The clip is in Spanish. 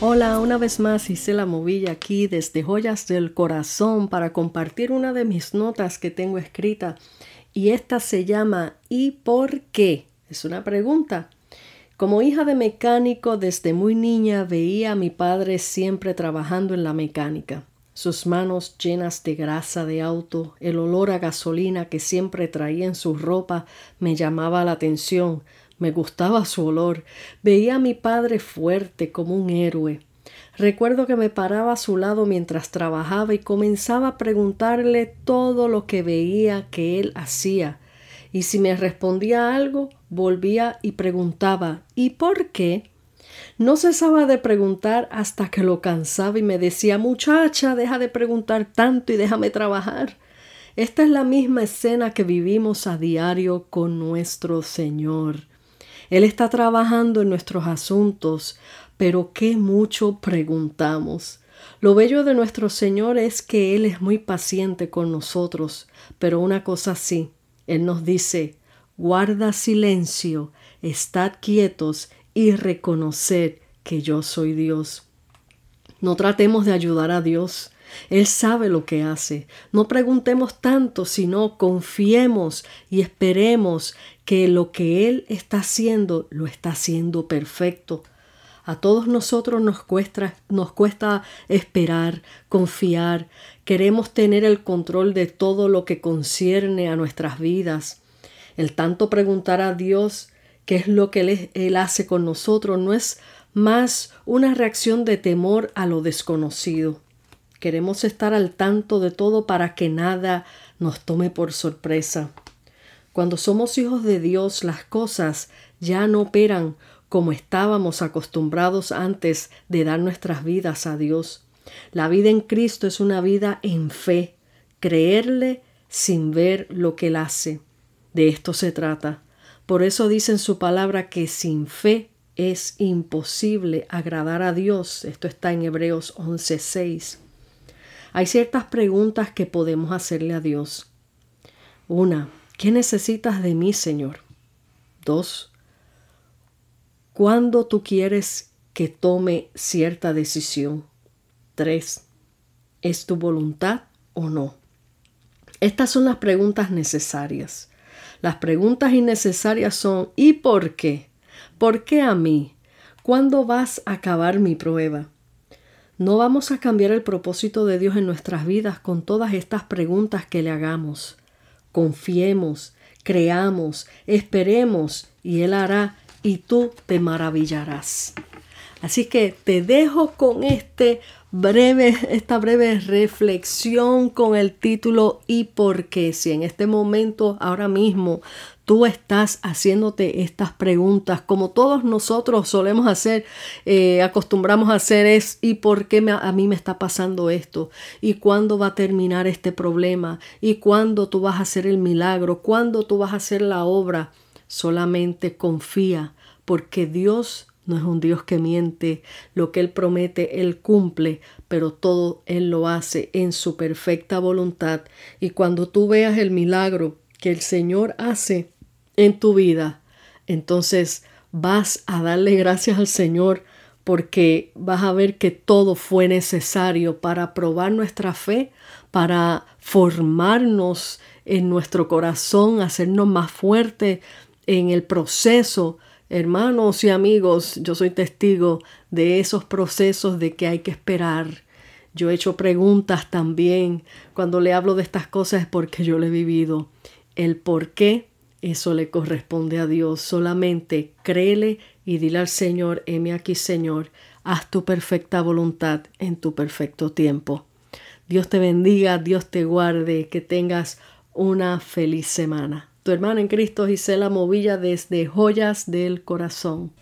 Hola, una vez más hice la movilla aquí desde Joyas del Corazón para compartir una de mis notas que tengo escrita y esta se llama ¿Y por qué? Es una pregunta. Como hija de mecánico desde muy niña veía a mi padre siempre trabajando en la mecánica. Sus manos llenas de grasa de auto, el olor a gasolina que siempre traía en su ropa me llamaba la atención, me gustaba su olor. Veía a mi padre fuerte como un héroe. Recuerdo que me paraba a su lado mientras trabajaba y comenzaba a preguntarle todo lo que veía que él hacía. Y si me respondía algo, volvía y preguntaba ¿Y por qué? No cesaba de preguntar hasta que lo cansaba y me decía muchacha, deja de preguntar tanto y déjame trabajar. Esta es la misma escena que vivimos a diario con nuestro Señor. Él está trabajando en nuestros asuntos, pero qué mucho preguntamos. Lo bello de nuestro Señor es que Él es muy paciente con nosotros, pero una cosa sí, Él nos dice, guarda silencio, estad quietos y reconoced que yo soy Dios. No tratemos de ayudar a Dios, él sabe lo que hace. No preguntemos tanto, sino confiemos y esperemos que lo que Él está haciendo lo está haciendo perfecto. A todos nosotros nos cuesta, nos cuesta esperar, confiar, queremos tener el control de todo lo que concierne a nuestras vidas. El tanto preguntar a Dios qué es lo que él, él hace con nosotros no es más una reacción de temor a lo desconocido. Queremos estar al tanto de todo para que nada nos tome por sorpresa. Cuando somos hijos de Dios, las cosas ya no operan como estábamos acostumbrados antes de dar nuestras vidas a Dios. La vida en Cristo es una vida en fe, creerle sin ver lo que Él hace. De esto se trata. Por eso dice en su palabra que sin fe es imposible agradar a Dios. Esto está en Hebreos 11:6. Hay ciertas preguntas que podemos hacerle a Dios. Una, ¿qué necesitas de mí, Señor? Dos, ¿cuándo tú quieres que tome cierta decisión? Tres, ¿es tu voluntad o no? Estas son las preguntas necesarias. Las preguntas innecesarias son ¿y por qué? ¿Por qué a mí? ¿Cuándo vas a acabar mi prueba? No vamos a cambiar el propósito de Dios en nuestras vidas con todas estas preguntas que le hagamos. Confiemos, creamos, esperemos y Él hará y tú te maravillarás. Así que te dejo con este breve, esta breve reflexión con el título ¿Y por qué? Si en este momento, ahora mismo, tú estás haciéndote estas preguntas, como todos nosotros solemos hacer, eh, acostumbramos a hacer es ¿y por qué a mí me está pasando esto? ¿Y cuándo va a terminar este problema? ¿Y cuándo tú vas a hacer el milagro? ¿Cuándo tú vas a hacer la obra? Solamente confía, porque Dios no es un Dios que miente, lo que Él promete, Él cumple, pero todo Él lo hace en su perfecta voluntad. Y cuando tú veas el milagro que el Señor hace, en tu vida, entonces vas a darle gracias al Señor porque vas a ver que todo fue necesario para probar nuestra fe, para formarnos en nuestro corazón, hacernos más fuertes en el proceso. Hermanos y amigos, yo soy testigo de esos procesos de que hay que esperar. Yo he hecho preguntas también. Cuando le hablo de estas cosas es porque yo lo he vivido. El por qué eso le corresponde a Dios. Solamente créele y dile al Señor, heme aquí Señor, haz tu perfecta voluntad en tu perfecto tiempo. Dios te bendiga, Dios te guarde, que tengas una feliz semana. Tu hermano en Cristo Gisela Movilla desde Joyas del Corazón.